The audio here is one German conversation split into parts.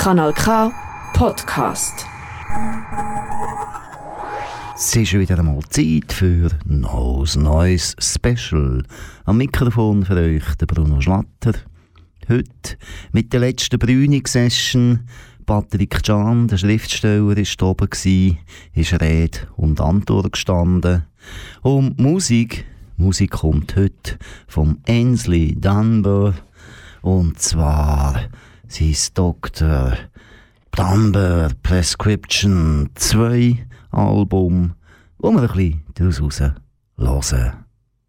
Kanal K Podcast. Es ist wieder einmal Zeit für ein neues Special. Am Mikrofon für euch der Bruno Schlatter. Heute mit der letzten Brünig-Session. Patrick Can, der Schriftsteller, war oben, ist Rede und Antwort gestanden. Und Musik, Musik kommt heute vom Ainsley Dunbar. Und zwar sein Dr. Dunbar Prescription 2 Album, wo wir ein bisschen daraus hören.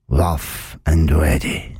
Rough and Ready.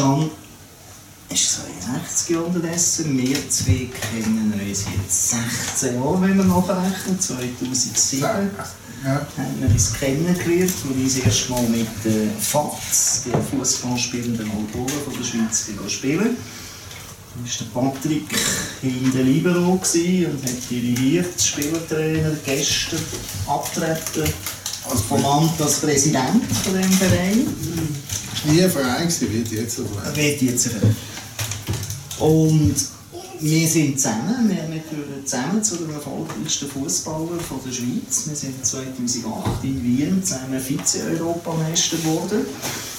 Can ist 62 Jahre unterdessen. Wir zwei kennen uns jetzt 16 Jahre, wenn wir nachrechnen. 2007 Ja. haben wir uns kennengelernt, wo wir uns erst mal mit äh, FATS, der Fußballspielenden Autoren von der Schweiz, spielen. Da war der Patrick in der Libero und hat dirigiert, Spielertrainer, Gäste abtreten. Als Amt als Präsident von diesem Verein. Nie ein Verein gewesen, wird jetzt so Er wird jetzt erhöht. Und wir sind zusammen, wir, wir gehören zusammen zu den erfolgreichsten Fußballern von der Schweiz. Wir sind 2008 in Wien zusammen Vize-Europameister geworden.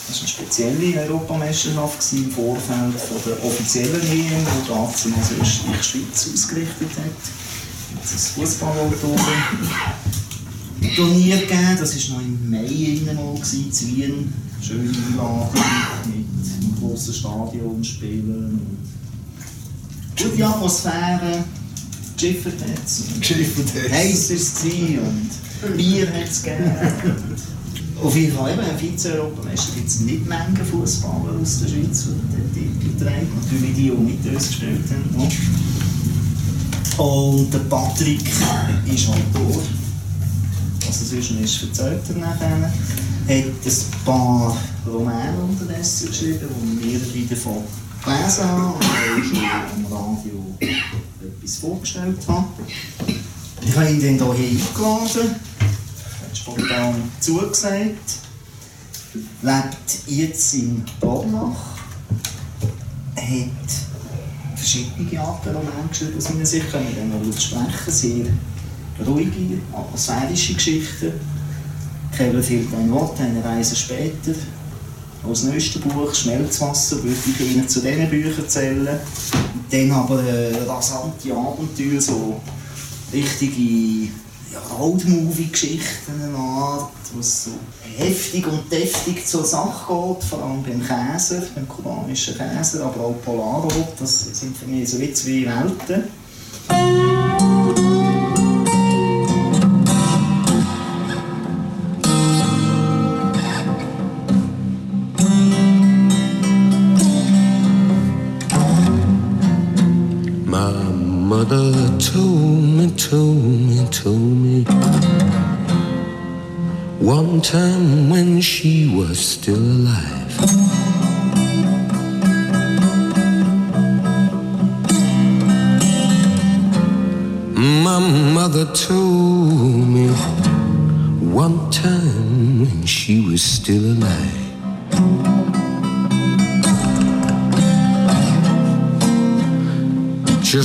Das war eine spezielle Europameisterschaft im Vorfeld von der offiziellen WM, die damals Österreich-Schweiz ausgerichtet hat. Das ist Fußballautoren. Turnier gegeben, das war noch im Mai mal in Wien. Schöne Einladung mit einem grossen Stadion spielen. Und gute Atmosphäre, geschiffert hat es. Geschiffert Heiß war es und Bier hat es gegeben. Auf jeden Fall, eben, Vize-Europameister gibt es nicht Menge Fußballer aus der Schweiz, die den Titel tragen. Natürlich die, die mit uns gespielt haben. Und der Patrick ist Autor. Also ist er nachher. Hat ein paar Romane unterdessen geschrieben, die mehrere davon gelesen haben und auch am Radio etwas vorgestellt haben. Ich habe ihn dann hier eingeladen, hat spontan zugesagt, lebt jetzt in Dornach, hat verschiedene Arten Romane geschrieben, aus meiner Sicht können wir dann noch sprechen. Sehr ruhige, atmosphärische Geschichten. Keller fehlt ein Wort, eine Reise später. Als neueste Buch, Schmelzwasser, würde ich Ihnen zu diesen Büchern zählen. Dann aber äh, rasante Abenteuer, so richtige ja, Roadmovie-Geschichten, eine Art, wo es so heftig und deftig zur Sache geht, vor allem beim Käse, beim kubanischen Käse, aber auch Polarrot, das sind für mich so wie zwei Welten.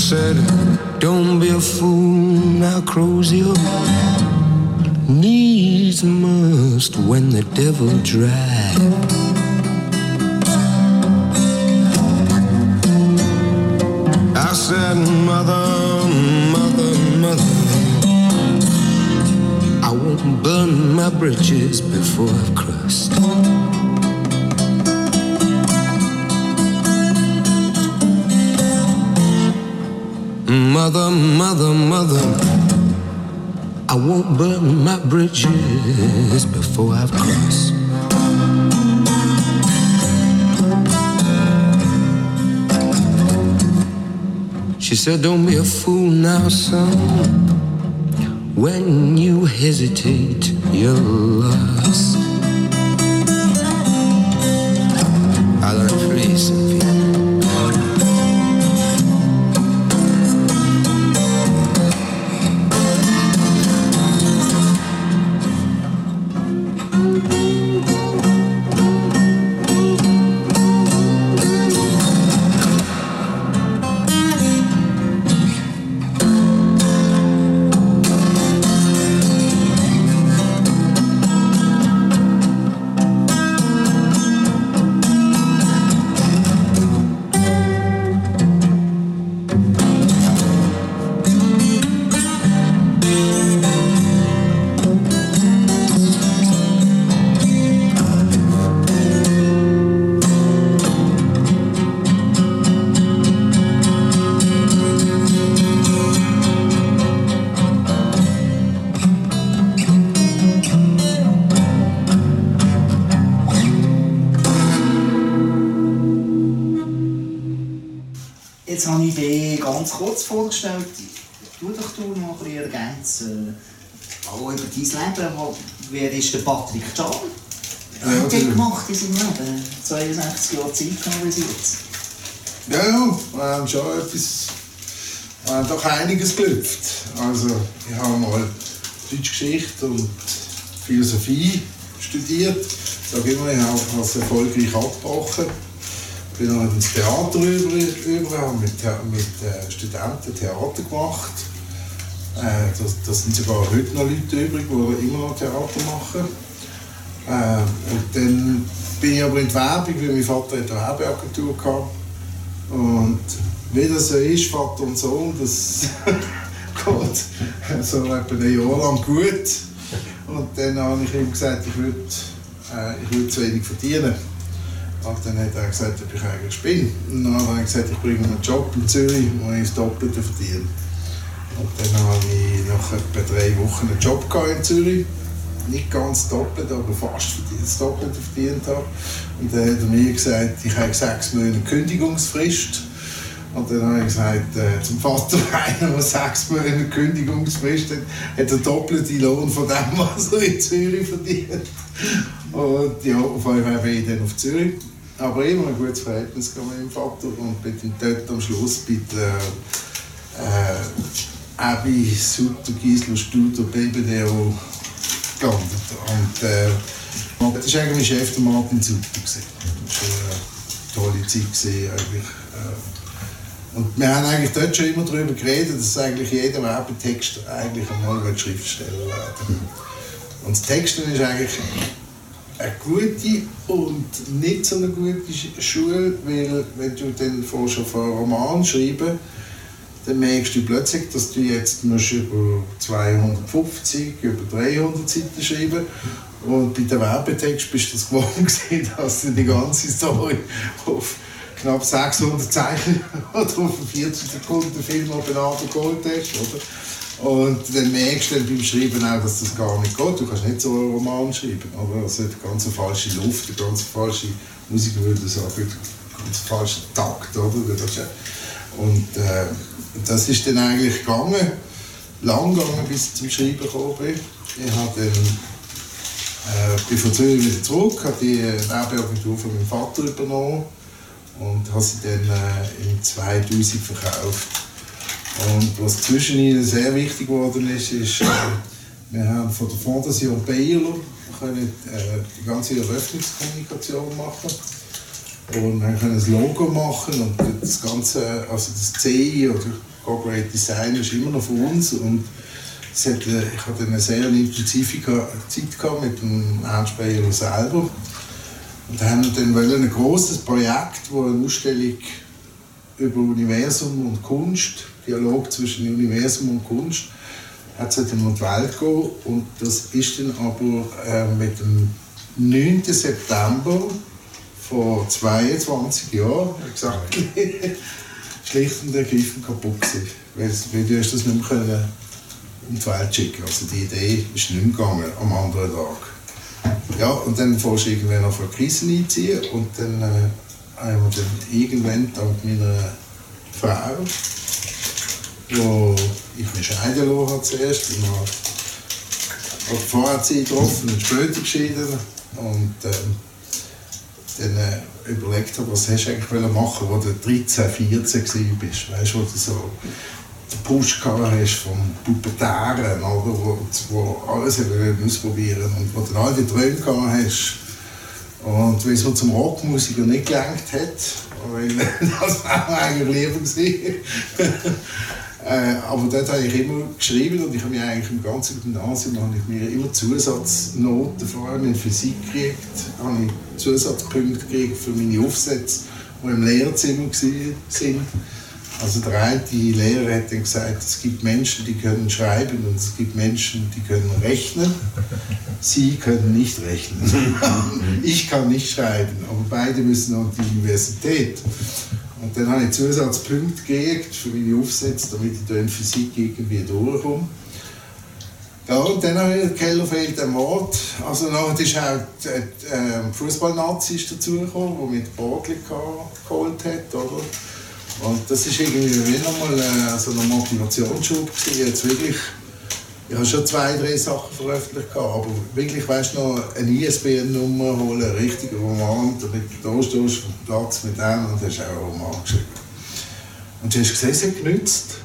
Said, Don't be a fool now, close your Needs must when the devil drive. I said, Mother, Mother, Mother, I won't burn my bridges before I've crossed. Mother, mother, mother, I won't burn my bridges before I've crossed. She said, Don't be a fool now, son. When you hesitate, you're lost. Wo- Wer ist der Patrick Can? Was hat er gemacht in seinem Leben? 62 Jahre Zeit bis jetzt. Ja, ja, wir haben schon etwas, wir haben doch einiges gelüpft. Also, ich habe mal Deutschgeschichte und Philosophie studiert. Ich sage immer, ich habe es erfolgreich abgebrochen. Bin dann ins Theater über, über habe mit, mit äh, Studenten Theater gemacht. Äh, das sind sogar heute noch Leute übrig, die immer noch Theater machen. Äh, und dann bin ich aber in die Werbung, weil mein Vater hat eine Werbeagentur hatte. Und wie das so ist, Vater und Sohn, das geht so etwa ein Jahr lang gut. Und dann habe ich ihm gesagt, ich würde äh, ich würd zu wenig verdienen. Und dann hat er gesagt, ob ich eigentlich bin. Und dann habe ich gesagt, ich bringe einen Job in Zürich, wo ich das Doppelte verdiene. Und dann nach etwa drei Wochen einen Job in Zürich. Nicht ganz doppelt, aber fast das Doppelte verdient habe. Und dann hat er mir gesagt, ich habe sechs Monate Kündigungsfrist. Und dann habe ich gesagt, äh, zum Vater einer, der sechs Monate Kündigungsfrist hat, hat er doppelte Lohn von dem, was er in Zürich verdient. Und ja, auf Fall bin ich dann auf Zürich. Aber immer ein gutes Verhältnis mit meinem Vater und bin dort am Schluss bei der äh, Abi Sutter Gisler Studer BBDO gelandet. Und äh, das war eigentlich mein Chef, der Martin Sutter. gewesen. Das war eine tolle Zeit. Gewesen, eigentlich. Äh, Und wir haben eigentlich dort schon immer darüber geredet, dass eigentlich jeder Werbetext eigentlich einmal Schriftsteller werden Und das Texten ist eigentlich eine gute und nicht so eine gute Schule, weil wenn du dann schon von einem Roman schreiben dann merkst du plötzlich, dass du jetzt musst über 250, über 300 Seiten schreiben und bei dem Werbetext bist du das gewohnt gewesen, dass du die ganze Story auf knapp 600 Zeichen oder auf einen 40 Sekunden Film abeinander geholt hast, oder? Und dann merkst du dann beim Schreiben auch, dass das gar nicht geht. Du kannst nicht so einen Roman schreiben. Aber also eine ganz falsche Luft, eine ganz falsche Musik, würde ich sagen, ein ganz falscher Takt. Oder? Und äh, das ist dann eigentlich gegangen, lang gegangen, bis ich zum Schreiben gekommen bin. Ich habe dann, äh, bin von Zürich wieder zurück, habe die Werbeagentur von meinem Vater übernommen und habe sie dann äh, im 2000 verkauft. Und was zwischen ihnen sehr wichtig geworden ist, ist, äh, wir haben von der Fondation Baylor können, äh, die ganze Eröffnungskommunikation machen und wir können ein Logo machen und das ganze, also das C oder Corporate Design ist immer noch von uns und hat, äh, ich hatte eine sehr intensive Zeit mit dem Ernst selber und haben dann wollen ein großes Projekt, wo eine Ausstellung über Universum und Kunst Dialog zwischen Universum und Kunst hat es um die Welt gehen und das ist dann aber äh, mit dem 9. September vor 22 Jahren, exakt, schlicht und ergreifend kaputt gewesen. Weil, weil du hast das nicht mehr können um die Welt schicken. Also die Idee ist nicht mehr gegangen am anderen Tag. Ja, und dann fährst du irgendwann auf eine Krise einziehen und dann äh, haben wir dann irgendwann dank meiner Frau wo ich mich scheiden lassen habe zuerst. Ich habe vorher sie getroffen und später geschieden. Und ähm, dann äh, überlegt habe, was hast du eigentlich machen wo du 13, 14 warst. Weißt du, wo du so den Push hast vom Pubertären, oder, wo, wo alles ausprobieren und wo du all die Träume gehabt hast. Und weil es zum Rockmusiker nicht gelangt hat, weil das war eigentlich lieber gewesen. Äh, aber dort habe ich immer geschrieben und ich habe mir eigentlich im ganzen Gymnasium habe ich mir immer Zusatznoten, vor allem in Physik gekriegt, habe ich Zusatzpunkte gekriegt für meine Aufsätze, die im Lehrzimmer waren. Also der eine Lehrer hat dann gesagt, es gibt Menschen, die können schreiben und es gibt Menschen, die können rechnen. Sie können nicht rechnen. ich kann nicht schreiben, aber beide müssen an die Universität. Und dann habe ich Zusatzpunkte gekriegt für meine Aufsätze, damit ich da in Physik irgendwie durchkomme. Ja, und dann habe ich Keller fehlt ein Mord. Also dann ist auch die äh, Fußballnazis dazugekommen, die mit Borgli geholt hat, oder? Und das ist irgendwie wie nochmal äh, so ein Motivationsschub jetzt wirklich ich habe schon zwei, drei Sachen veröffentlicht, aber wirklich, weißt du noch, eine ISBN-Nummer holen, einen richtigen Roman, damit du da stehst dem Platz mit dem und hast auch einen Roman geschrieben. Und du hast gesehen, es hat genützt.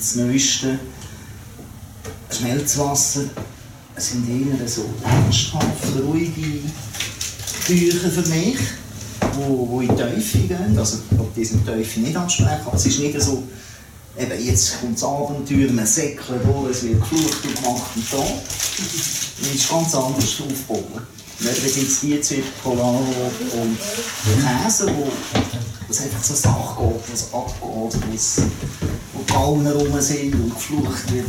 Jetzt das Neueste. Schmelzwasser. Es sind eher so ernsthaft, ruhige Bücher für mich, wo, wo in die Teufel gehen. Also, ich glaube, die sind die Teufel nicht ansprechen, aber es ist nicht so, eben jetzt kommt das Abenteuer, man säckelt durch, es wird geflucht und gemacht und da. Es ist ganz anders aufgebaut. Wenn wenn jetzt die zwei Polaro und Käse, wo es einfach so Sachen geht, was abgeht, wo es- Gauner rum sind und geflucht wird.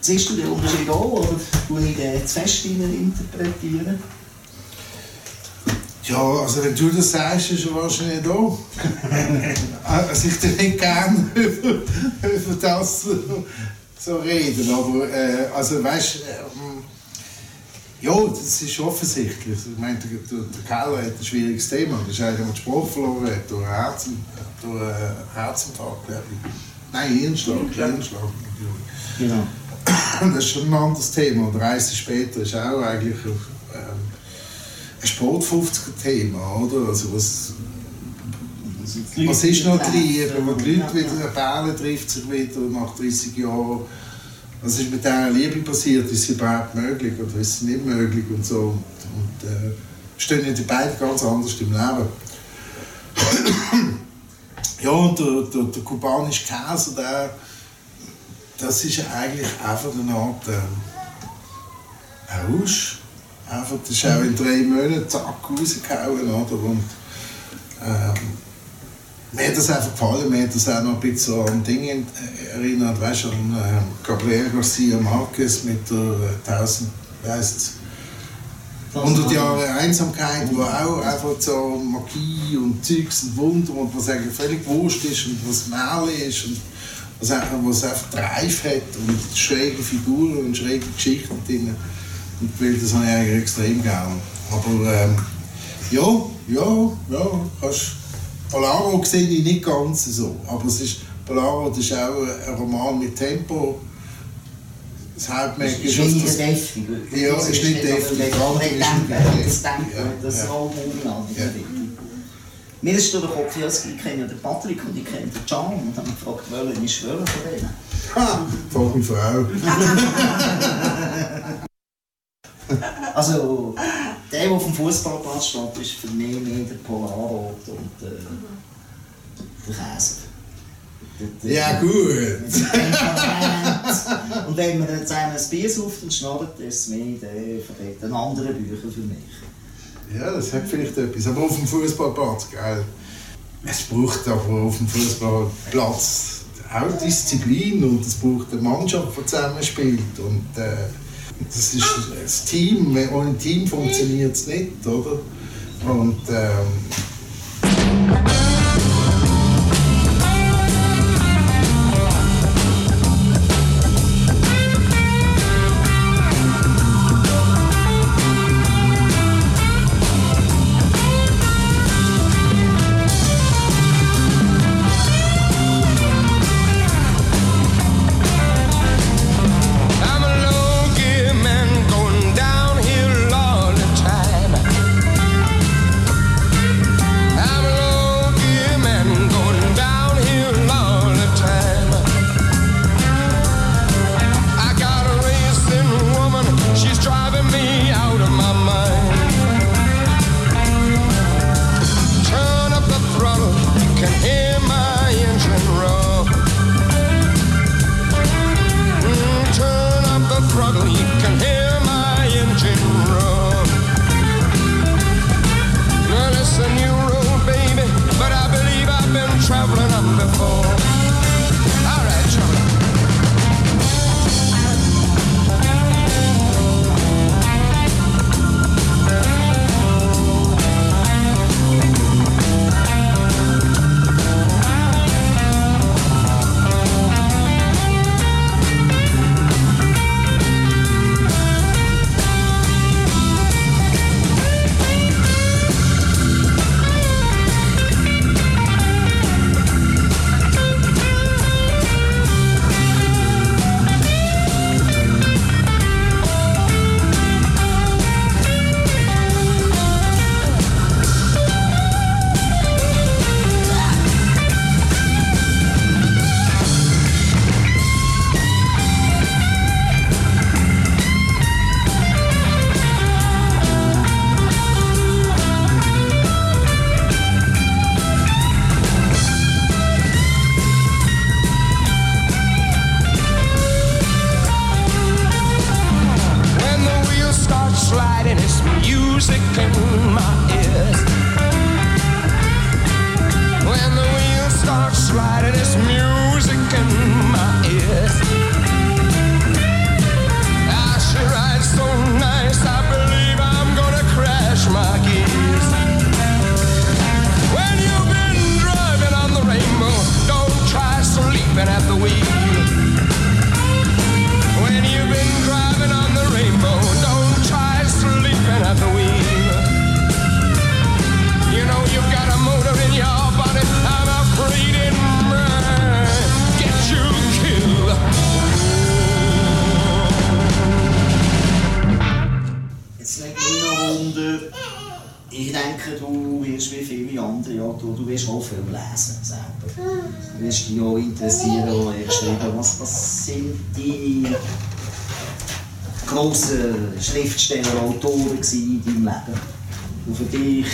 Siehst du den Unterschied auch, oder tue ich den zu fest interpretieren? Ja, also wenn du das sagst, ist er wahrscheinlich da. also ich würde nicht gerne über, über das so reden, aber äh, also weißt ähm, ja, das ist offensichtlich. Ich meine, der, Keller hat ein schwieriges Thema. Das ist einer, der den Spruch verloren hat durch einen Herzen, durch einen Herzinfarkt, glaube ich. Nein, Hirnschlag, Hirnschlag natürlich. Genau. Das ist schon ein anderes Thema. Und Reise später ist auch eigentlich ähm, ein Sport 50er-Thema, oder? Also was, was ist noch die Liebe? Wenn die Leute wieder Bälle trifft sich wieder nach 30 Jahren. Was ist mit dieser Liebe passiert? Ist sie überhaupt möglich oder ist sie nicht möglich und so? Und, äh, stehen ja die beiden ganz anders im Leben. ja, und der, der, der kubanische Käse, der, das ist eigentlich einfach eine Art ähm, Rausch. Einfach, das ist auch in drei Monaten zack rausgehauen, oder? Und, ähm, mir hat das einfach gefallen, mir hat das auch noch ein bisschen an Dinge äh, erinnert, weißt du, an äh, Gabriel Garcia Marquez mit der äh, 1000, wie heisst es? 100 Jahre Einsamkeit, wo auch einfach so Magie und Zeugs und Wunder und was eigentlich völlig wurscht ist und was Märchen ist und was einfach, was einfach Drive hat und schräge Figuren und schräge Geschichten drin. Und weil das habe ich eigentlich extrem gern. Aber ähm, ja, ja, ja, kannst, Polaro sehe ich nicht ganz so, aber es ist, Polaro das ist auch ein Roman mit Tempo. Das Hauptmerk ist, ist nicht deftig. Ja, ist nicht deftig. nicht denke, deftig. das denke Ja, das. Raum. Ja. Mir ist durch den Kopf, ja, ich kenne ja den Patrick und ich kenne den Can und habe mich gefragt, welcher ist welcher von denen? Ha, mich Frau. Also, der, der auf dem Fußballplatz steht, ist für mich mehr der Polarrot und äh, der Käse. Der- der- Ja, gut. Und wenn man dann zusammen ein Bier sauft und schnarrt, ist es mehr der von den anderen Büchern für mich. Ja, das hat vielleicht etwas. Aber auf dem Fußballplatz, gell? Es braucht aber auf dem Fußballplatz auch Disziplin und es braucht eine Mannschaft, die zusammenspielt. Und äh, das ist das Team. Ohne Team funktioniert es nicht, oder? Und ähm, Schriftsteller, Autoren in deinem Leben? Die für dich,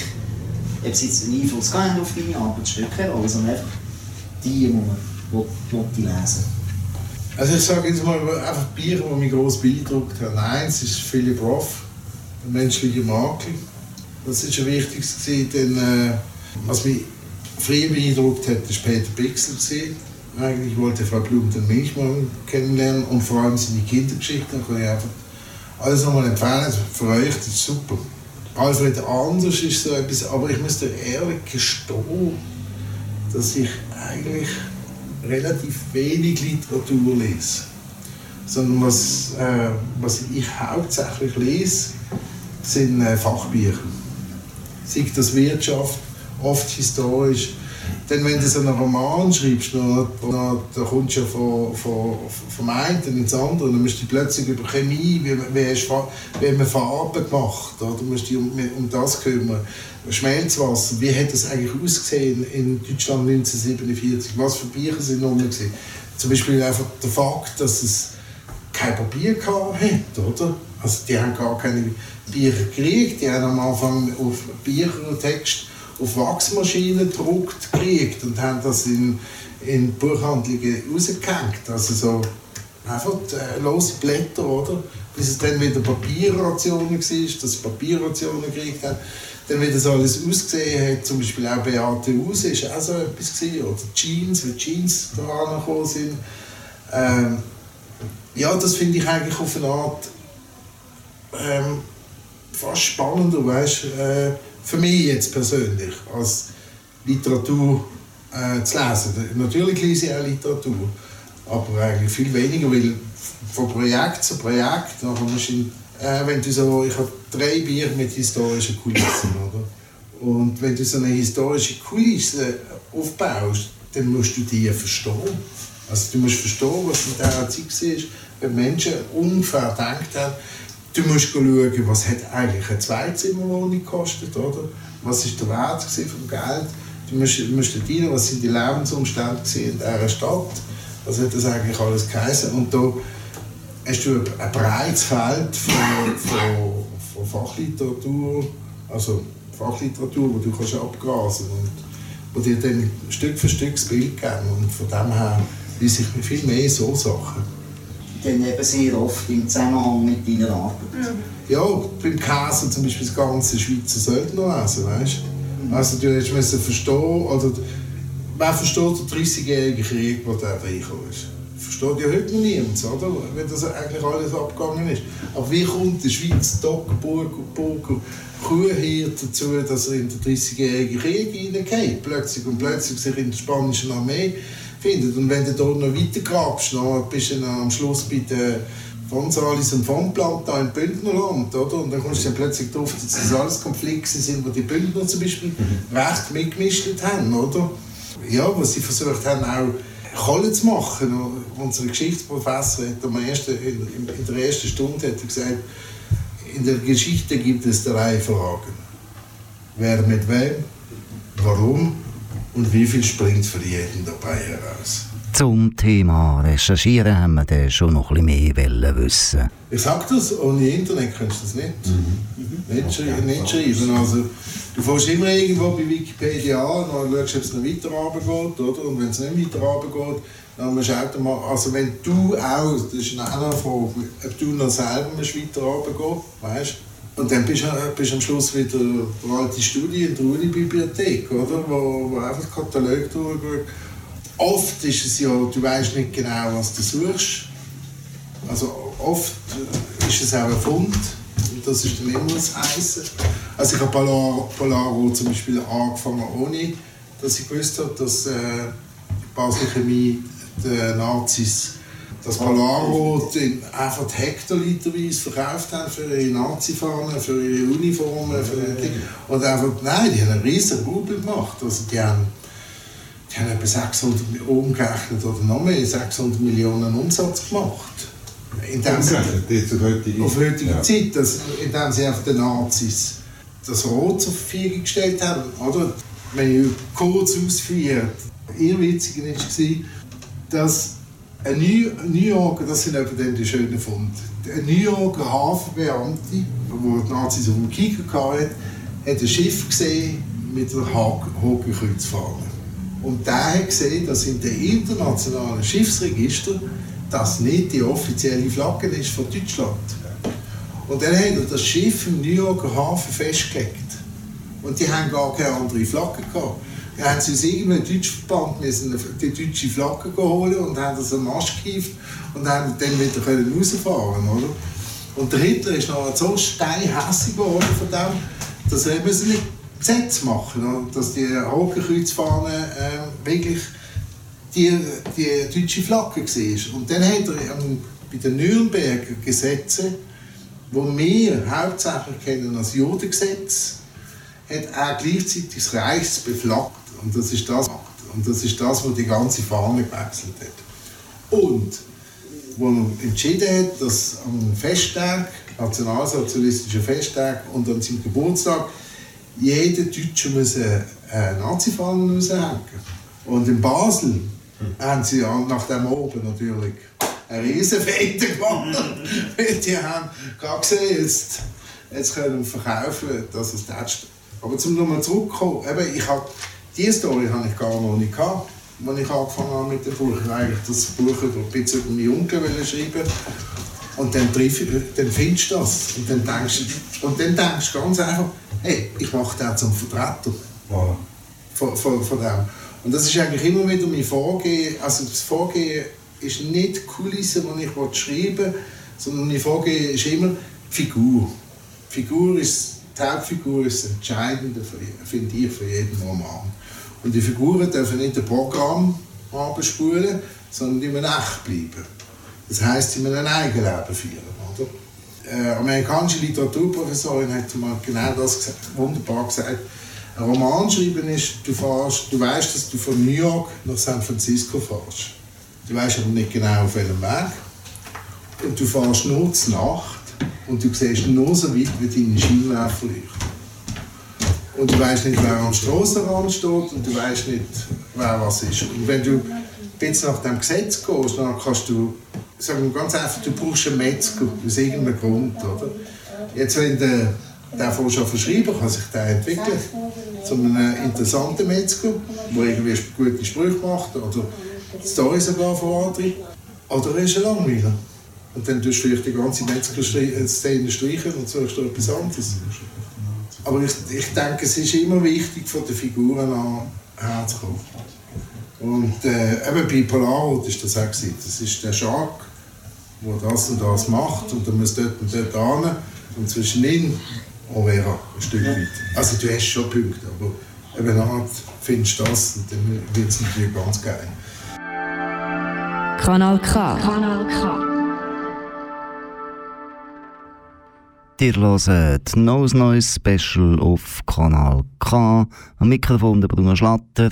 ob sie jetzt einen Einfluss haben auf deine Arbeit, spielt keine sondern einfach die, die will die lesen. Also ich sage jetzt mal einfach Bier, die mich gross beeindruckt haben. Eins ist Philip Roth, der menschliche Makel. Das ein wichtiges gewesen. Dann, äh, was mich früher beeindruckt hat, war Peter Pixel. Eigentlich wollte Frau Blum den Milchmann kennenlernen und vor allem seine Kindergeschichten. Da kann ich einfach alles nochmal empfehlen. Für euch, das ist super. Alfred Anders ist so etwas, aber ich muss dir ehrlich gestehen, dass ich eigentlich relativ wenig Literatur lese. Sondern was, äh, was ich hauptsächlich lese, sind äh, Fachbücher. Sei das Wirtschaft, oft historisch. Denn wenn du so einen Roman schreibst, dann, dann, dann kommst du ja von, von, vom einen ins andere. Dann musst du plötzlich über Chemie, wie, wie, wir Farben gemacht, oder? du musst dich um, um das kümmern. Schmelzwasser, wie hat das eigentlich ausgesehen in Deutschland 1947? Was für Bücher sind noch gewesen? Zum Beispiel einfach der Fakt, dass es kein Papier gehabt oder? Also die haben gar keine Bücher gekriegt, die haben am Anfang auf Büchertext auf Wachsmaschinen gedruckt gekriegt und haben das in, in Buchhandlungen rausgehängt. Also so einfach äh, lose Blätter, oder? Bis es dann wieder Papierrationen war, dass Papierrationen gekriegt haben. Dann, wie das alles ausgesehen hat, zum Beispiel auch Beate Use ist auch so etwas gewesen, oder Jeans, wie Jeans da gekommen sind. Ähm, ja, das finde ich eigentlich auf eine Art ähm, fast spannender, weißt, äh, für mich jetzt persönlich, als Literatur äh, zu lesen. Natürlich lese ich auch Literatur, aber eigentlich viel weniger, weil von Projekt zu Projekt, musst du, äh, wenn du so, ich habe drei Bier mit historischen Kulissen, oder? Und wenn du so eine historische Kulisse aufbaust, dann musst du die verstehen. Also du musst verstehen, was in dieser Zeit war, wenn Menschen ungefähr gedacht haben, du musst schauen, was hat eigentlich eine Zweizimmerwohnung gekostet, oder? Was ist der Wert vom Geld? Du musst, musst rein, was sind die Lebensumstände in dieser Stadt? Was hat das eigentlich alles geheißen? Und da hast du ein breites Feld von, von, von Fachliteratur, also Fachliteratur, wo du kannst abgrasen und wo dir dann Stück für Stück das Bild geben. Und von dem her lese ich mir viel mehr so Sachen. Dann eben sehr oft im Zusammenhang mit deiner Arbeit. Ja, beim Käse zum Beispiel das ganze Schweizer Söldner lesen, weißt du? Also du müssen verstehen, oder wer versteht den 30-jährigen Krieg, der da reingekommen ist? Versteht ja heute noch niemand, oder? Wenn das eigentlich alles abgegangen ist. Aber wie kommt der Schweizer Docker, Burger, Burger, Kuhhirt dazu, dass er in den 30-jährigen Krieg hineingeht? Plötzlich und plötzlich sich in der spanischen Armee findet. Und wenn du dort noch weiter grabst, dann bist du dann am Schluss bei den von Salis und von Planta im Bündnerland, oder? Und dann kommst du dann plötzlich drauf, dass das alles Konflikte sind, wo die Bündner zum Beispiel recht mitgemischt haben, oder? Ja, wo sie versucht haben, auch Kohle zu machen. Unser Geschichtsprofessor hat am ersten, in, der ersten Stunde hat gesagt, in der Geschichte gibt es drei Fragen. Wer mit wem, warum und wie viel springt für jeden dabei heraus? Zum Thema Recherchieren haben wir dann schon noch ein bisschen mehr wollen wissen. Ich sag das, ohne Internet kannst du das nicht, nicht, schrei nicht schreiben. Also, du fährst immer irgendwo bei Wikipedia an, dann schaust, ob es noch weiter runtergeht, oder? Und wenn es nicht weiter runtergeht, dann musst du automatisch, also wenn du auch, das ist eine Frage, ob du noch selber musst weiter runtergehen weißt Und dann bist du, bist am Schluss wieder eine alte Studie in der Uni-Bibliothek, oder? Wo, wo einfach Katalog durchgeht. Oft ist es ja, du weißt nicht genau, was du suchst. Also oft ist es auch ein Fund. Und das ist dann immer das Heißen. Also ich habe Polaro, Polaro zum Beispiel angefangen, ohne dass ich gewusst habe, dass äh, Basel Chemie den Nazis das Polaro den einfach hektoliterweise verkauft haben für ihre Nazi-Fahnen, für ihre Uniformen. Für ihre Dinge. Und einfach, nein, die haben einen riesen Rubel gemacht. Also die haben, die haben etwa 600, umgerechnet oder noch mehr, 600 Millionen Umsatz gemacht. Indem sie, Umgerechnet, jetzt auf heutige, auf ja. Zeit, dass, indem sie einfach den Nazis das Rot zur Verfügung gestellt haben. Oder? Wenn ich kurz ausführe, ihr Witzigen war, dass ein New Yorker, das sind eben dann die schönen Funde, ein New Yorker Hafenbeamte, wo die Nazis auf dem Kicker hatten, hat ein Schiff gesehen mit einer Hakenkreuzfahne. Und der hat gesehen, dass in den internationalen Schiffsregister das nicht die offizielle Flagge ist von Deutschland. Und dann hat er das Schiff im New Yorker Hafen festgelegt. Und die haben gar keine andere Flagge gehabt. Dann haben sie aus irgendeinem Deutschverband müssen die deutsche Flagge holen und haben das am Mast gehievt und haben dann wieder rausfahren oder? Und der Hitler ist noch so steinhässig geworden von dem, dass er müssen ein Gesetz machen und dass die Hakenkreuzfahne äh, wirklich die, die deutsche Flagge war. Und dann hat er ähm, bei den Nürnberger Gesetzen, wo wir hauptsächlich kennen als Judengesetz, hat er gleichzeitig das Reichs beflaggt. Und das ist das, und das, ist das was die ganze Fahne gewechselt hat. Und wo er entschieden hat, dass am Festtag, nationalsozialistischen Festtag und an seinem Geburtstag, jeder Deutsche muss eine eine Nazi-Fahne raushängen. Und in Basel haben sie nach dem oben natürlich eine riesen Fete gemacht. Weil die haben gerade gesehen, jetzt, jetzt können wir verkaufen, dass es das. Aber zum nochmal zurückkommen, eben, ich hab, diese Story habe ich gar noch nicht gehabt, als ich angefangen habe mit dem Buch. Ich eigentlich das Buch über ein bisschen über meinen Onkel schreiben. Und dann, triff, dann findest du das. Und dann denkst du, und dann denkst du ganz einfach, hey, ich mache den zum Vertreter Voilà. von, von, von dem. Und das ist eigentlich immer wieder mein Vorgehen. Also das Vorgehen ist nicht die Kulisse, die ich schreiben will, sondern mein Vorgehen ist immer die Figur. Die Figur ist, die Hauptfigur ist das Entscheidende, für, finde ich, für jeden Roman. Und die Figuren dürfen nicht ein Programm abspulen, sondern müssen echt bleiben. Das heisst, sie müssen ein Eigenleben führen. Oder? Äh, amerikanische Literaturprofessorin hat mal genau das gesagt, wunderbar gesagt. Ein Roman schreiben ist, du, fährst, du weißt, dass du von New York nach San Francisco fährst. Du weißt aber nicht genau auf welchem Weg. Und du fährst nur zur Nacht und du siehst nur so weit, wie deine Scheinwerfer leuchten. Und du weißt nicht, wer am Strassenrand steht und du weißt nicht, wer was ist. Und wenn du jetzt nach dem Gesetz gehst, dann kannst du, sagen ganz einfach, du brauchst einen Metzger aus irgendeinem Grund. Oder? Jetzt, wenn der, der von schon verschreiben kann sich der entwickeln zu einem interessanten Metzger, der irgendwie gute Sprüche macht oder Story sogar von anderen. Oder er ist ein Langweiler. Und dann tust du vielleicht die ganze Metzger-Szene streichen und suchst du etwas anderes. Aber ich, ich denke, es ist immer wichtig, von den Figuren an herzukommen. Und äh, eben bei Polaro ist das auch gewesen. Das ist der Shark, der das und das macht und dann muss dort und dort hin. Und zwischen ihnen und Vera ein Stück weit. Also du hast schon Punkte, aber eben nachher findest du das und dann wird es natürlich ganz geil. Kanal K. Kanal K. Ihr hört Nose Noise Special auf Kanal K. Am Mikrofon der Bruno Schlatter.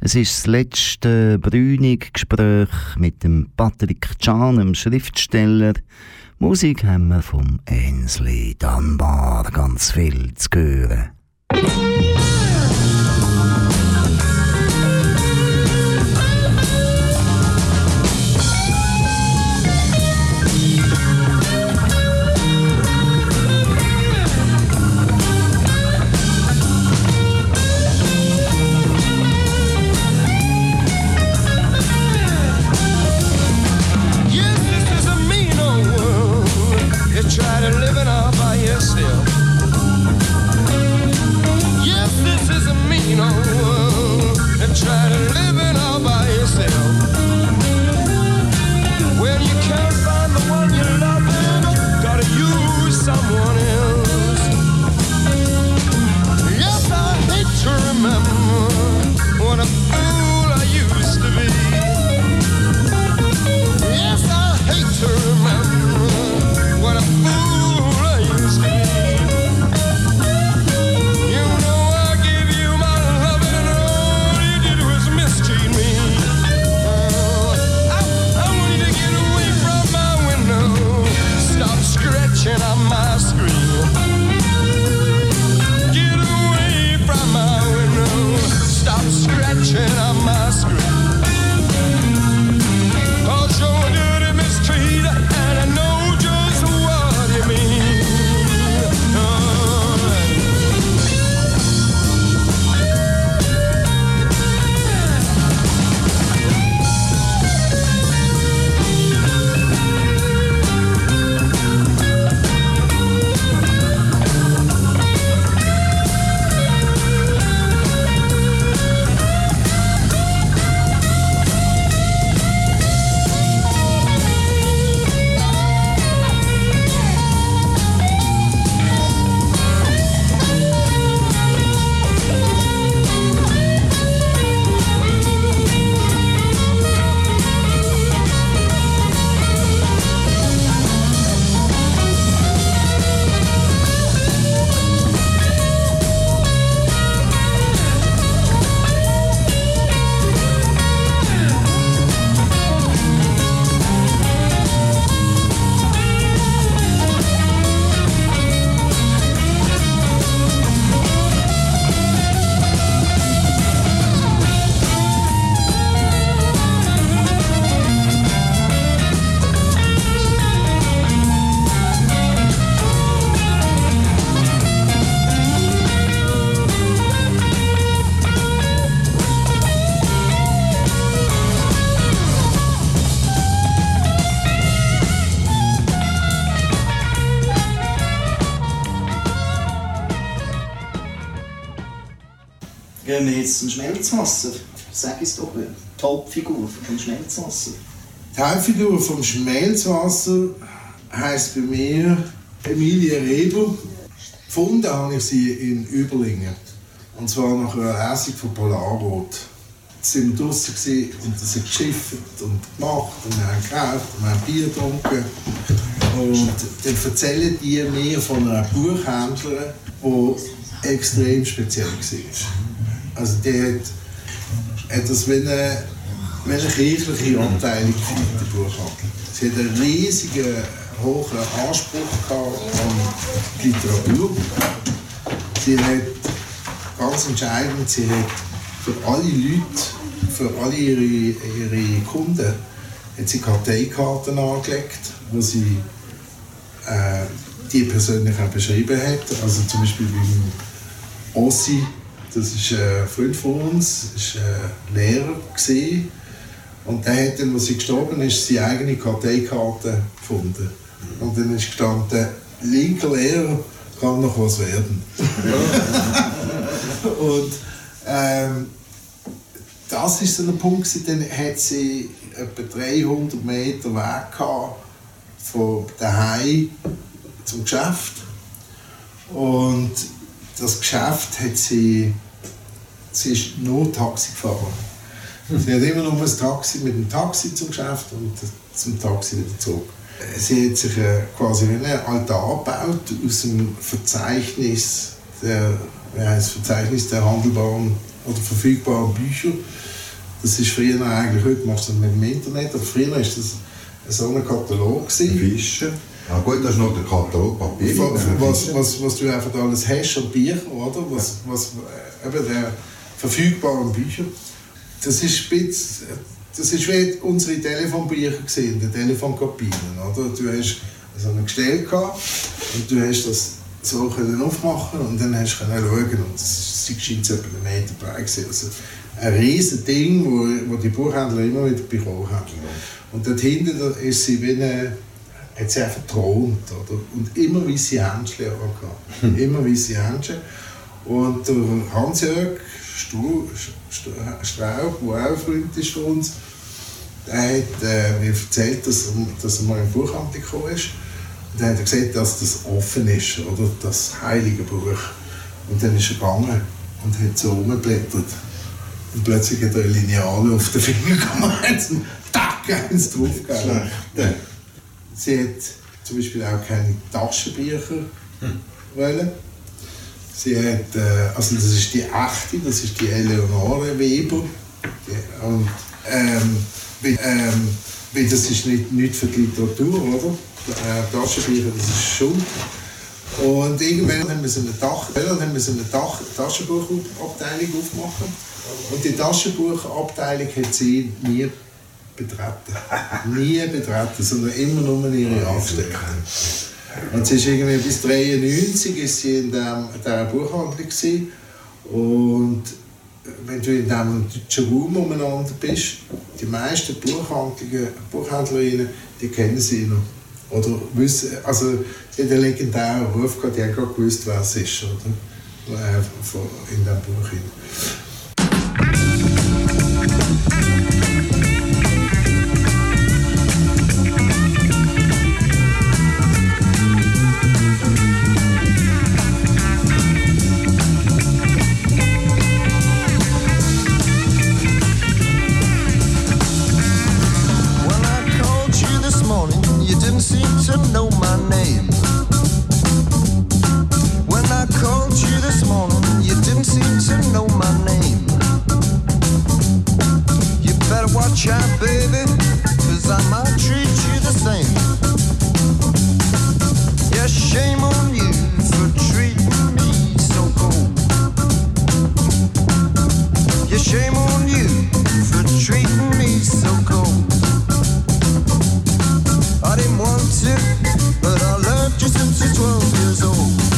Es ist das letzte Brünig-Gespräch mit dem Patrick Can, dem Schriftsteller. Musik haben wir vom Ainsley Dunbar ganz viel zu hören. Jetzt zum Schmelzwasser. Sag es doch, die Hauptfigur vom Schmelzwasser. Die Hauptfigur vom Schmelzwasser heisst bei mir Emilie Reber. Gefunden habe ich sie in Überlingen. Und zwar nach einer Lesung von Polarrot. Sie waren draußen gewesen und hat geschifft und gemacht und wir haben gekauft und wir haben Bier getrunken. Und dann erzählen die mir von einer Buchhändlerin, die extrem speziell war. Also die hat, hat das wie eine, wie eine kirchliche Abteilung der Buchhandel. Sie hat einen riesigen, hohen Anspruch gehabt an die Literatur. Sie hat ganz entscheidend, sie hat für alle Leute, für alle ihre, ihre Kunden, hat sie Karteikarten angelegt, wo sie äh, die persönlich auch beschrieben hat. Also zum Beispiel beim Ossi, das ist ein Freund von uns, ist ein Lehrer gewesen. Und der hat dann, als sie gestorben ist, seine eigene Karteikarte gefunden. Und dann ist gestanden, linker Lehrer kann noch was werden. Und ähm, das ist so ein Punkt, dann hat sie etwa 300 Meter Weg gehabt von daheim zum Geschäft. Und das Geschäft hat sie, sie ist nur Taxi gefahren. Sie hat immer nur ein Taxi mit dem Taxi zum Geschäft und zum Taxi wieder zurück. Sie hat sich äh, quasi wie ein Altar gebaut aus dem Verzeichnis der, wie heißt, Verzeichnis der handelbaren oder verfügbaren Bücher. Das ist früher eigentlich, heute machst du das mit dem Internet, aber früher war das so ein Katalog. Gewesen. Fische. Ja gut, das ist noch der Katalog Papier. Was, was, was, du einfach alles hast an Büchern, oder? Was, was, äh, eben der verfügbaren Bücher. Das ist spitz, das ist wie unsere Telefonbücher gesehen, die Telefonkabinen, oder? Du hast so ein Gestell gehabt und du hast das so können aufmachen und dann hast du können schauen und ist scheint etwa einen Meter breit gewesen. Also ein riesiges Ding, wo, wo die Buchhändler immer wieder bekommen haben. Und dort hinten da ist sie wie eine, hat sie einfach thront, oder? Und immer wie sie Händchen angehabt. Immer wie sie Händchen. Und der Hans-Jörg Straub, der auch ein Freund ist von uns, der hat äh, mir erzählt, dass er, dass er mal in die Buchhandlung gekommen ist. Und dann hat er gesagt, dass das offen ist, oder? Das heilige Buch. Und dann ist er gegangen und hat so rumgeblättert. Und plötzlich hat er eine Lineale auf den Finger gemacht und tack, eins draufgegeben. Sie hat zum Beispiel auch keine Taschenbücher wollen. Sie hat, äh, also das ist die echte, das ist die Eleonore Weber. Die, und, ähm, weil, ähm, weil das ist nicht, nicht für die Literatur, oder? Äh, Taschenbücher, das ist Schuld. Und irgendwann haben wir so eine, dann haben wir so eine Tach Taschenbuchabteilung aufgemacht. Und die Taschenbuchabteilung hat sie nie betreten. nie betreten, sondern immer nur ihre Angestellten. Und sie ist irgendwie bis 93 ist sie in dem, dieser Buchhandlung gewesen. Und wenn du in diesem deutschen Raum umeinander bist, die meisten Buchhandlungen, Buchhändlerinnen, die kennen sie noch. Oder wissen, also sie hat einen legendären Ruf gehabt, die haben gerade gewusst, wer es ist, oder? Äh, In diesem Buch. want to, but I loved you since you 12 years old.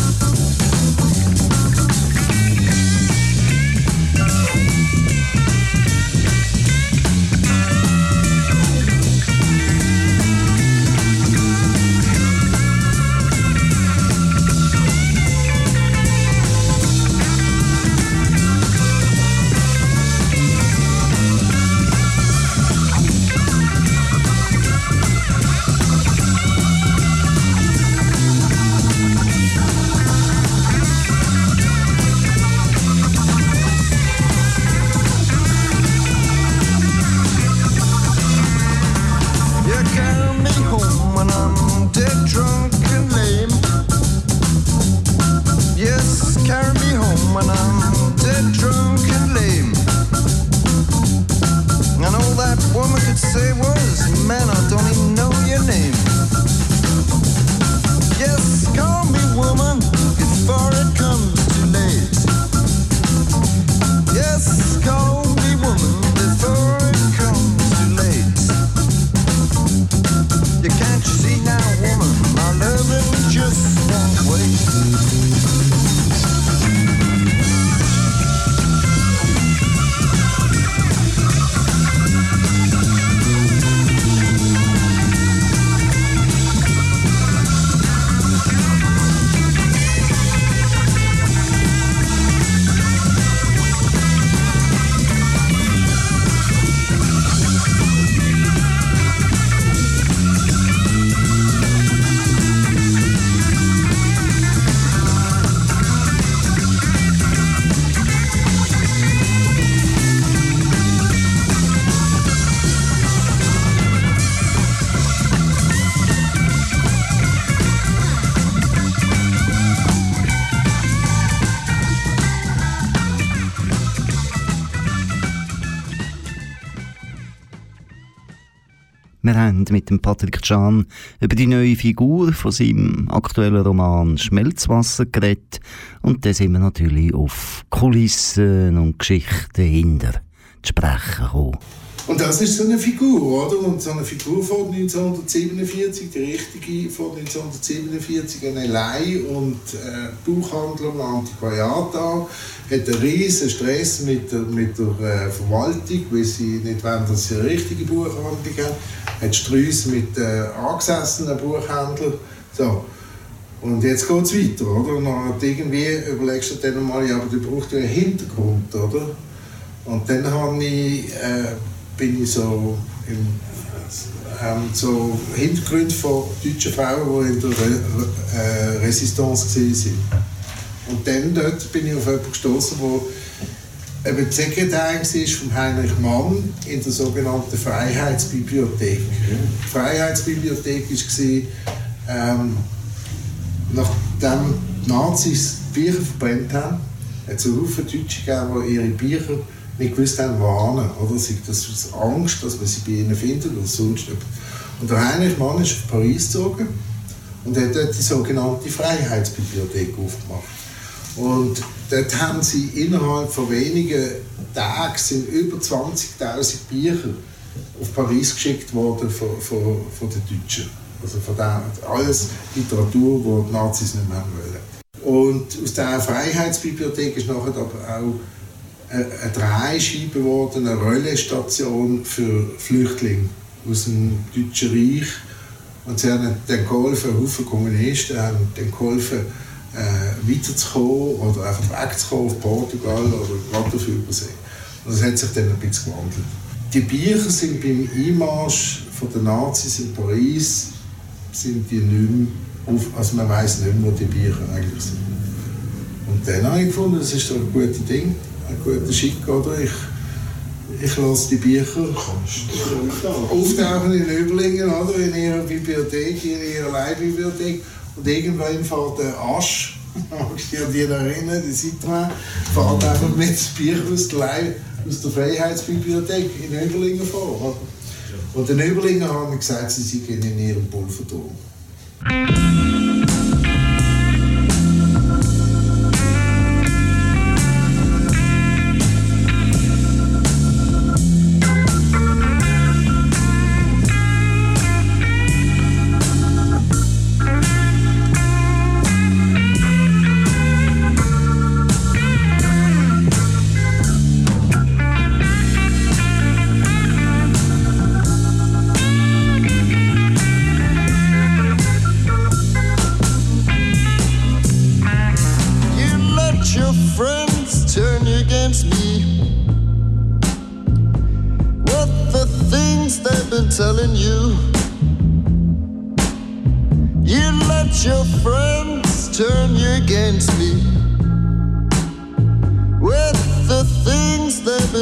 Haben mit dem Patrick Can über die neue Figur von seinem aktuellen Roman Schmelzwasser geredet. Und dann sind wir natürlich auf Kulissen und Geschichten hinter zu sprechen gekommen. Und das ist so eine Figur, oder? Und so eine Figur von 1947, die richtige von 1947, eine Leih- und äh, Buchhandlung Antiquariat an, hat einen riesen Stress mit der, mit der äh, Verwaltung, weil sie nicht wollen, dass sie eine richtige Buchhandlung haben, hat Streuss mit äh, angesessenen Buchhändlern. So. Und jetzt geht es weiter, oder? Und dann irgendwie überlegst du dir dann mal, ja, aber du brauchst ja einen Hintergrund, oder? Und dann habe ich, äh, bin ich so im ähm, so Hintergründe von deutschen Frauen, die in der Re äh, Resistance waren. Und dann dort bin ich auf jemanden gestoßen, der eben die Sekretärin war von Heinrich Mann in der sogenannten Freiheitsbibliothek. Die Freiheitsbibliothek war, ähm, nachdem die Nazis die Bücher verbrennt haben, hat es viele Deutsche gegeben, die ihre Bücher nicht gewusst haben, warnen. Oder? Sei das aus Angst, dass man sie bei ihnen findet oder sonst etwas. Und der Heinrich Mann ist auf Paris gezogen und hat dort die sogenannte Freiheitsbibliothek aufgemacht. Und dort haben sie innerhalb von wenigen Tagen sind über 20.000 Bücher auf Paris geschickt worden von, von, von den Deutschen. Also von der, alles Literatur, die die Nazis nicht mehr wollen. Und aus dieser Freiheitsbibliothek ist nachher aber auch eine Dreischeibe geworden, eine Relaisstation für Flüchtlinge aus dem Deutschen Reich. Und sie haben dann geholfen, Haufen Kommunisten haben dann geholfen, äh, weiterzukommen oder einfach wegzukommen auf Portugal oder gerade auf Übersee. Und das hat sich dann ein bisschen gewandelt. Die Bücher sind beim Einmarsch den Nazis in Paris sind die nicht mehr auf, also man weiß nicht mehr, wo die Bücher eigentlich sind. Und dann habe ich gefunden, das ist doch ein gutes Ding, ein guter Schick, oder? Ich, ich lasse die Bücher auftauchen in Übelingen, oder? In ihrer Bibliothek, in ihrer Leihbibliothek. Und irgendwann fährt der Asch, magst du dich an die erinnern, die Citroën, fährt einfach mit Büchern aus der, Leih, aus der Freiheitsbibliothek in Übelingen vor. Oder? Und den Übelingen haben gesagt, sie seien in ihrem Pulverturm.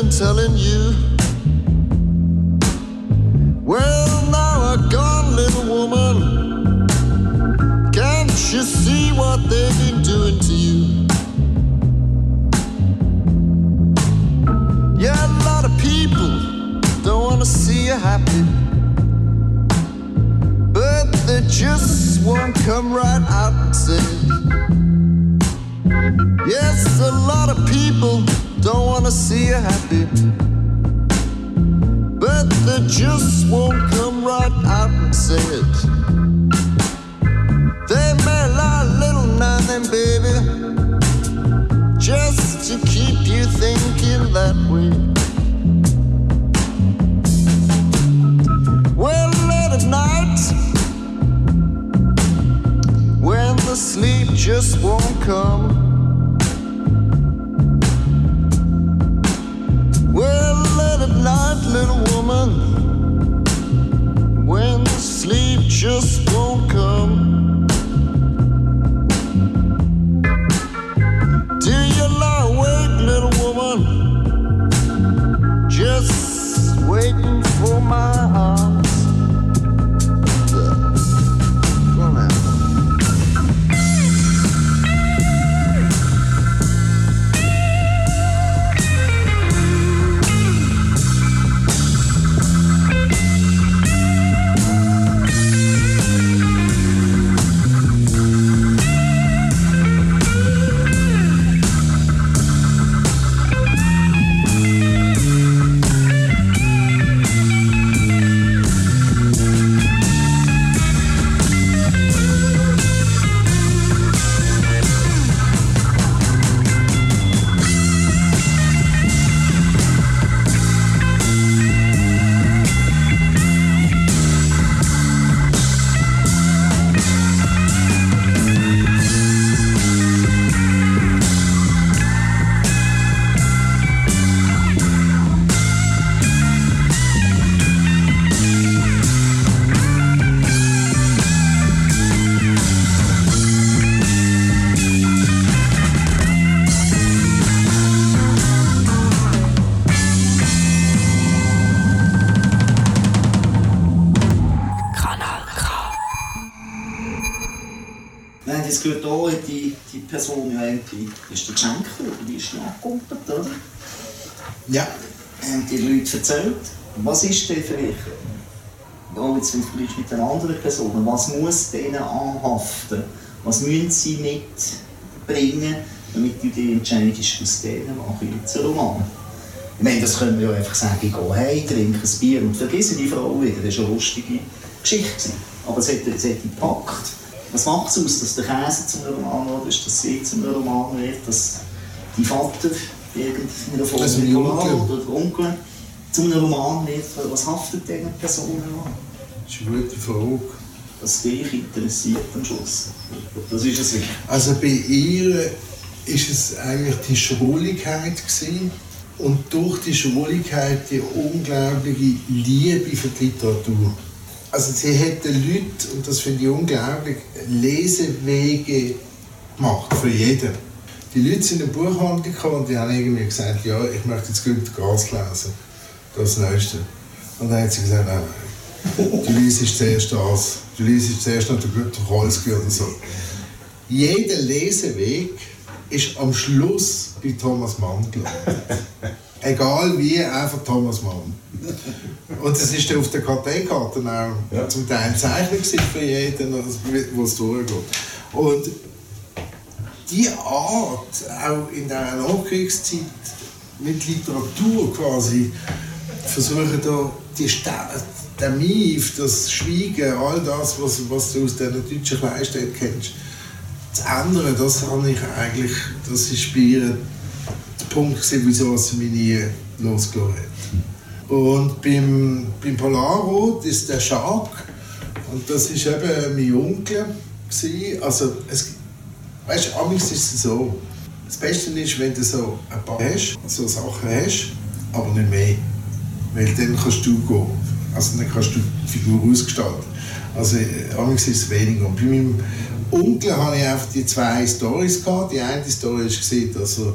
been telling you. Well, now a gone little woman. Can't you see what they've been doing to you? Yeah, a lot of people don't wanna see you happy. But they just won't come right out and say, Yes, a lot of people don't want to see you happy. But they just won't come right out and say it. They may lie a little now then, baby, just to keep you thinking that way. Well, late at night, when the sleep just won't come. Little woman, when sleep just won't come. Do you lie awake, little woman, just waiting for my angekumpelt, oder? Ja. Haben die Leute erzählt, was ist denn vielleicht, ja, jetzt wenn du vergleichst mit den anderen Personen, was muss denen anhaften? Was müssen sie mitbringen, damit du die entscheidest, aus denen mache ich jetzt Roman? Ich meine, das können wir ja einfach sagen, ich gehe heim, trinke ein Bier und vergesse die Frau wieder. Das war eine lustige Geschichte. Aber es hat, es hat gepackt. Was macht es aus, dass der Käse zum Roman wird, dass das Sie zum Roman wird, dass die Vater irgendeiner Form Also Onkel. oder der Onkel zu einem Roman wird? Was haftet diesen Personen an? Das ist eine gute Frage. Das dich interessiert am Schluss. Das ist es wirklich. Also bei ihr ist es eigentlich die Schrulligkeit gewesen und durch die Schrulligkeit die unglaubliche Liebe für die Literatur. Also sie hat den Leuten, und das finde ich unglaublich, Lesewege gemacht für jeden. Die Leute sind in die Buchhandlung gekommen und die haben irgendwie gesagt, ja, ich möchte jetzt gut Gas lesen, das Neueste. Und dann hat sie gesagt, nein, nein, du liest zuerst das, du liest zuerst noch den Tucholsky oder so. Jeder Leseweg ist am Schluss bei Thomas Mann gelandet. Egal wie, einfach Thomas Mann. Und das ist dann auf der Karteikarte auch zum Teil Zeichen für jeden, wo es durchgeht. Und die Art, auch in der Nachkriegszeit mit Literatur quasi, versuchen da die Sta der Mief, das Schweigen, all das, was, was du aus diesen deutschen Kleinstädten kennst, zu ändern, das habe ich eigentlich, das ist bei ihr der Punkt wieso sie mich losgelassen hat. Und beim, beim Polarrot ist der Shark und das ist eben mein Onkel. Also es, weißt du, amigs ist es so, das Beste ist, wenn du so ein paar hast, so Sachen hast, aber nicht mehr. Weil dann kannst du gehen. Also dann kannst du die Figur ausgestalten. Also äh, amigs ist es weniger. Und bei meinem Onkel hatte ich einfach die zwei Storys gehabt. Die eine Story war, dass er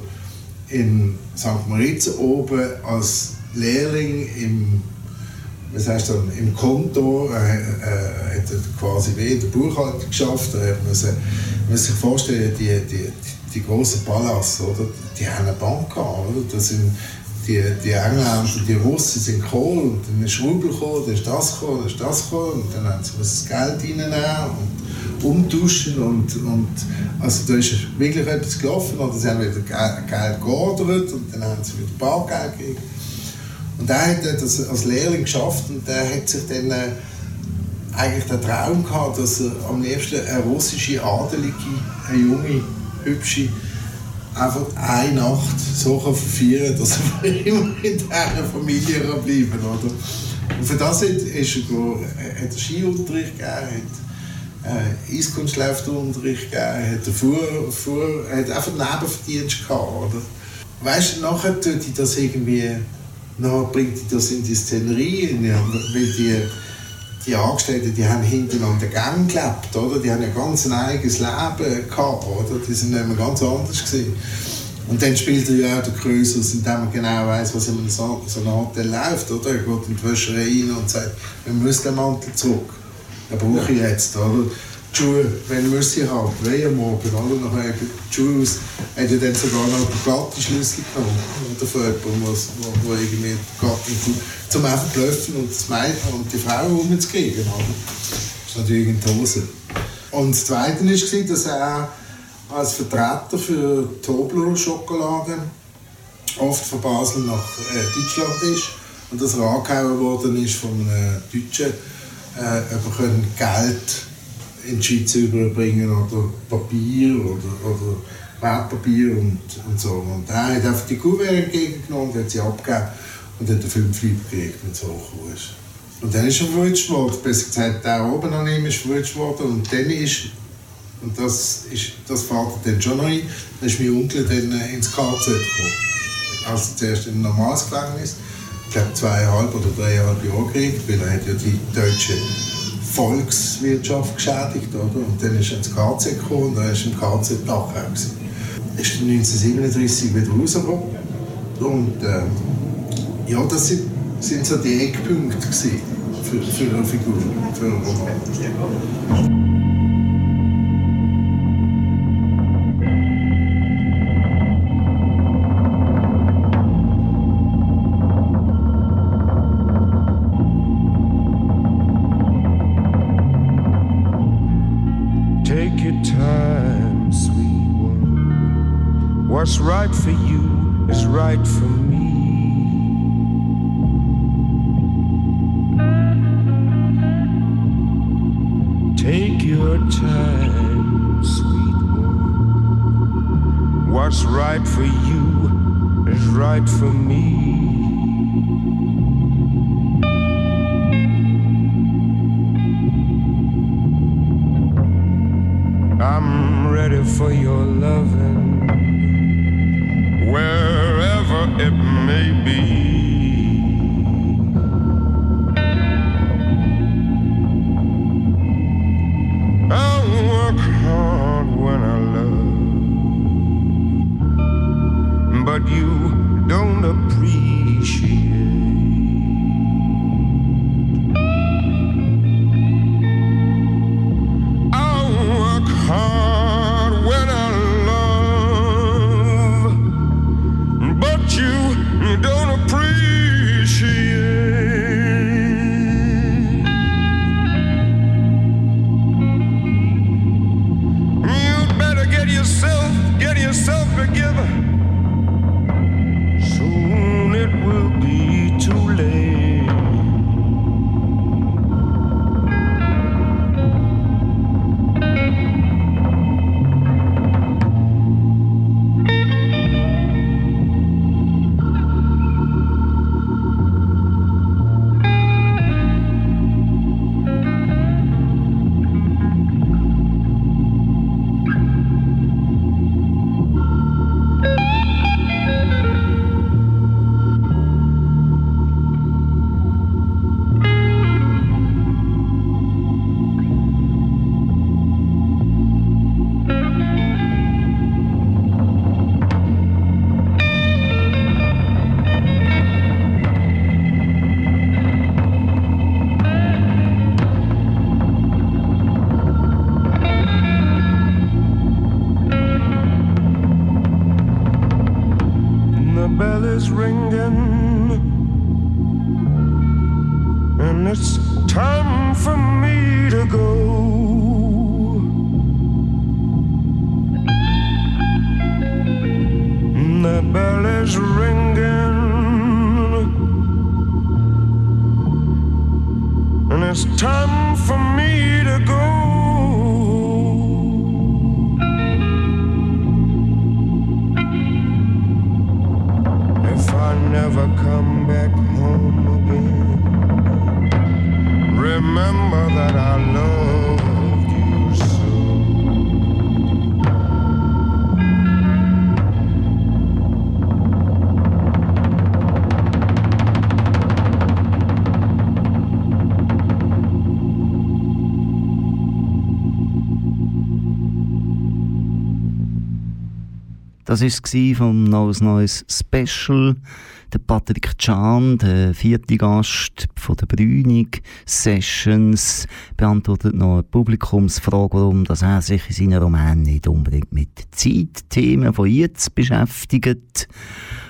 in St. Moritz oben als Lehrling im, was heißt dann, im Konto äh, äh, hat er quasi in der Buchhaltung geschafft. Er müssen, man muss sich vorstellen, die, die, die, großen Palas, oder? die haben eine Bank. Oder? Das sind die, die Engländer, die Russen sind gekommen und dann ist Rubel gekommen, dann ist das gekommen, dann ist das gekommen und dann haben sie das Geld reinnehmen und umtauschen und, und also da ist wirklich etwas gelaufen oder sie haben wieder Geld geordert und dann haben sie wieder Bargeld gegeben. Und er hat das als Lehrling geschafft und der hat sich dann äh, eigentlich den Traum gehabt, dass er am liebsten eine russische Adelige, eine junge, hübsche, einfach eine Nacht so kann kann, dass er immer in dieser Familie kann bleiben oder? Und für das hat, ist er, äh, hat er Skiunterricht gegeben, hat äh, Eiskunstlaufunterricht gegeben, hat, er Fuhr, Fuhr, hat einfach Nebenverdienst gehabt. Oder? Weißt du, nachher tut die das irgendwie, bringt die das in die Szenerie, weil die, die Angestellten, die haben hinten an der Gang gelebt, oder? Die haben ein ganz eigenes Leben gehabt, oder? Die sind immer ganz anders gewesen. Und dann spielt er ja auch der Krösus, indem er genau weiß, was in so so einem Hotel läuft, oder? Er geht in die Wäscherei rein und sagt, wir müssen den Mantel zurück. Den brauche ich jetzt, oder? Die Schuhe, wenn wir sie haben, drei am Morgen, oder? Nachher die Schuhe aus, hat er dann sogar noch den Gattenschlüssel genommen, oder? Von jemandem, wo irgendwie Gatten, zum einfach blöffen und, und die Frau rumzukriegen? Das ist natürlich in die Hose. Und das Zweite war, dass er als Vertreter für Toblerone-Schokolade oft von Basel nach äh, Deutschland ist und dass er angehauen worden ist von einem Deutschen, äh, ob er Geld in die überbringen oder Papier oder, oder Wertpapier und, und so. Und er hat einfach die Kuvert entgegengenommen, hat sie abgegeben und hat fünf Lieber gekriegt, wenn es hochgekommen ist. Und dann ist er verwutscht worden, besser gesagt, der oben an ihm ist verwutscht worden und dann ist und das, ist, das fährt dann schon noch ein. Dann ist mein Onkel dann äh, ins KZ gekommen. Also zuerst in ein normales Gefängnis. Ich glaube zweieinhalb oder dreieinhalb Jahre gekriegt, weil er hat ja die deutsche Volkswirtschaft geschädigt, oder? Und dann ist er ins KZ gekommen und dann ist er im KZ Dachau gewesen. Ist dann 1937 wieder rausgekommen. Und äh, ja, das sind, sind so die Eckpunkte für, für eine Figur, für einen Roman. Das war es vom Neues Neues Special. Der Patrick Can, der vierte Gast von der Brünig Sessions, beantwortet noch eine Publikumsfrage, warum dass er sich in seinen Romanen nicht unbedingt mit Zeitthemen von jetzt beschäftigt.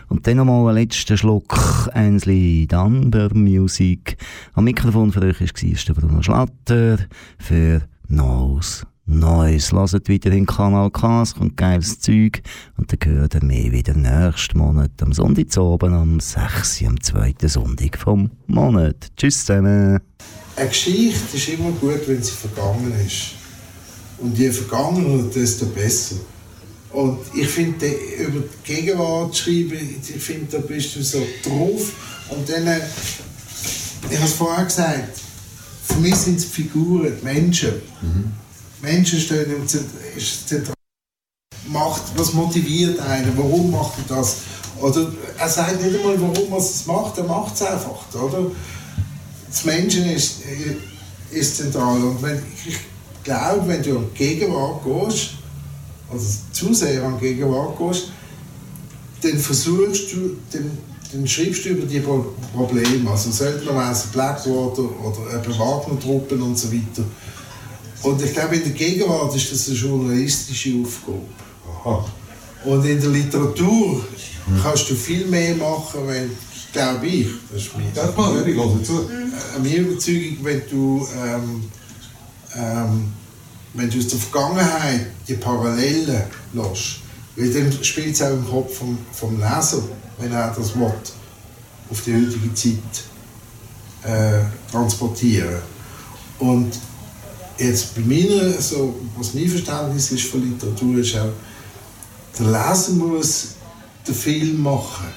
Und dann nochmal ein letzter Schluck Ainsley Dunbar Music. Am Mikrofon für euch war Bruno Schlatter für Neues Neues. Lasst wieder den Kanal K, es kommt geiles Zeug. Und dann gehört ihr mehr wieder nächsten Monat am Sonntag zu oben, am 6. am zweiten Sonntag vom Monat. Tschüss zusammen. Eine Geschichte ist immer gut, wenn sie vergangen ist. Und je vergangener, desto besser. Und ich finde, über die Gegenwart schreiben, ich finde, da bist du so drauf. Und dann, äh, ich habe es vorher gesagt, für mich sind es die Figuren, die Menschen. Menschen stehen im Zent- ist zentral. Macht, was motiviert einen? Warum macht er das? Oder er sagt nicht einmal, warum er es macht, er macht es einfach. Oder? Das Menschen ist, ist zentral. Und wenn, ich glaube, wenn du an die Gegenwart gehst, also zu sehr an die Gegenwart gehst, dann versuchst du, dann, dann schreibst du über die Pro Probleme, also Söldnerwesen, Blackwater oder eben Wagner-Truppen und so weiter. Und ich glaube, in der Gegenwart ist das eine journalistische Aufgabe. Und in der Literatur kannst du viel mehr machen, wenn, glaube ich, das ist meine, Das mal, ich höre zu. äh, meine Überzeugung, wenn du, ähm, ähm, wenn du aus der Vergangenheit die Parallelen lässt, weil dann spielt es auch im Kopf vom, vom Leser, wenn er das Wort auf die heutige Zeit äh, transportieren. Und jetzt bei mir, so, was mein Verständnis ist von Literatur, ist auch, der Leser muss den Film machen.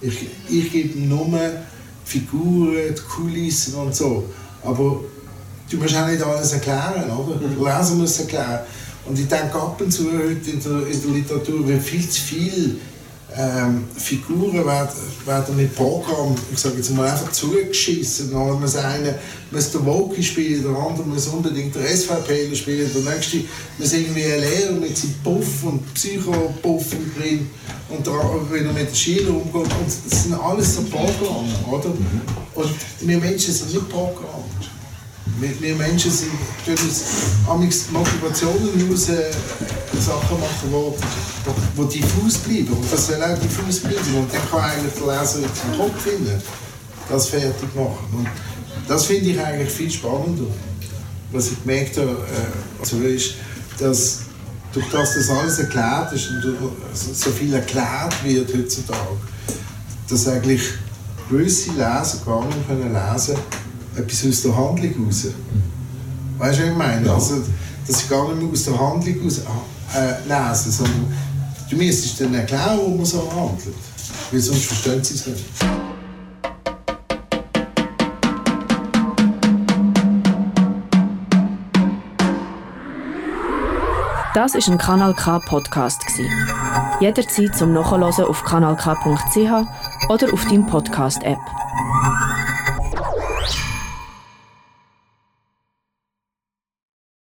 Ich, ich gebe nur die Figuren, die Kulissen und so. Aber du musst auch nicht alles erklären, oder? Der Leser muss es erklären. Und ich denke ab und zu heute in der, in der Literatur wird viel zu viel ähm, Figuren werden, werden mit Programm, ich sage jetzt mal einfach zugeschissen. Dann muss einer muss der Woki spielen, der andere muss unbedingt der SVP spielen, der nächste muss irgendwie ein Lehrer mit seinem Puff und Psychopuff drin und der, wenn er mit den Schülern umgeht. Und das sind alles so Programme, oder? Und wir Menschen sind nicht Programme. Wir, wir Menschen sind, tun uns Motivationen aus äh, Sachen machen, wo, wo, wo diffus bleiben. Und das soll auch diffus bleiben. Und dann kann eigentlich der Leser im Kopf finden, das fertig machen. Und das finde ich eigentlich viel spannender. Was ich gemerkt habe, äh, also ist, dass durch das das alles erklärt ist und durch so- viel erklärt wird heutzutage, dass eigentlich gewisse Leser gar nicht können lesen etwas aus der Handlung raus. Weißt du, was ich meine? Ja. Also, dass sie gar nicht mehr aus der Handlung raus äh, lesen, sondern du müsstest dann erklären, wo man so handelt. Weil sonst verstehen sie es nicht. Das ist ein Kanal K Podcast gsi. Jederzeit zum Nachhören auf kanalk.ch oder auf deinem Podcast App.